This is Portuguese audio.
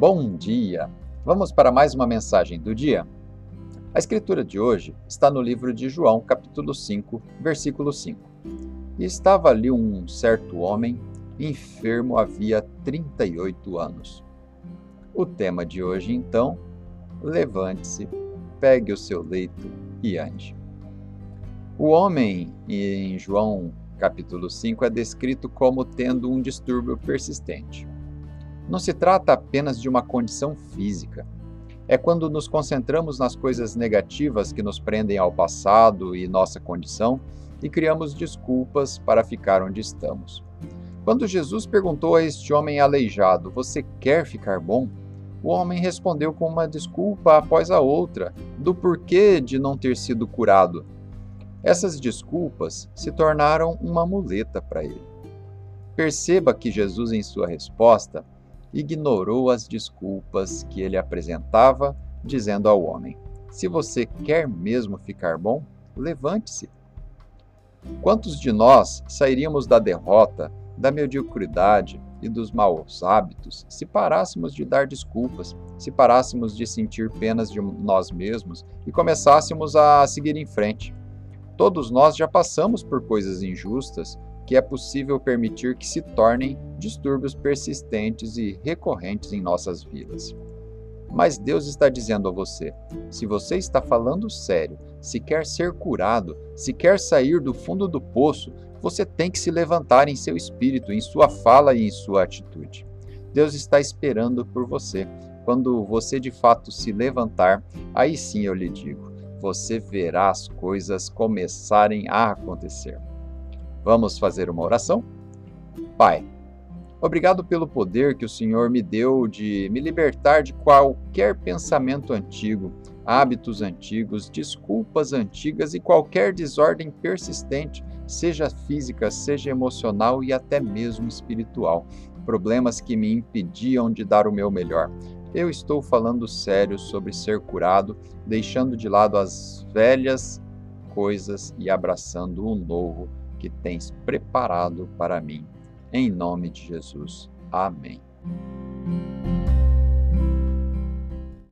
Bom dia! Vamos para mais uma mensagem do dia? A escritura de hoje está no livro de João, capítulo 5, versículo 5. E estava ali um certo homem, enfermo havia 38 anos. O tema de hoje, então, levante-se, pegue o seu leito e ande. O homem, em João capítulo 5, é descrito como tendo um distúrbio persistente. Não se trata apenas de uma condição física. É quando nos concentramos nas coisas negativas que nos prendem ao passado e nossa condição e criamos desculpas para ficar onde estamos. Quando Jesus perguntou a este homem aleijado: Você quer ficar bom? O homem respondeu com uma desculpa após a outra do porquê de não ter sido curado. Essas desculpas se tornaram uma muleta para ele. Perceba que Jesus, em sua resposta, ignorou as desculpas que ele apresentava, dizendo ao homem: Se você quer mesmo ficar bom, levante-se. Quantos de nós sairíamos da derrota, da mediocridade e dos maus hábitos se parássemos de dar desculpas, se parássemos de sentir penas de nós mesmos e começássemos a seguir em frente? Todos nós já passamos por coisas injustas que é possível permitir que se tornem distúrbios persistentes e recorrentes em nossas vidas. Mas Deus está dizendo a você: se você está falando sério, se quer ser curado, se quer sair do fundo do poço, você tem que se levantar em seu espírito, em sua fala e em sua atitude. Deus está esperando por você. Quando você de fato se levantar, aí sim eu lhe digo: você verá as coisas começarem a acontecer. Vamos fazer uma oração? Pai, obrigado pelo poder que o Senhor me deu de me libertar de qualquer pensamento antigo, hábitos antigos, desculpas antigas e qualquer desordem persistente, seja física, seja emocional e até mesmo espiritual. Problemas que me impediam de dar o meu melhor. Eu estou falando sério sobre ser curado, deixando de lado as velhas coisas e abraçando o novo que tens preparado para mim. Em nome de Jesus. Amém.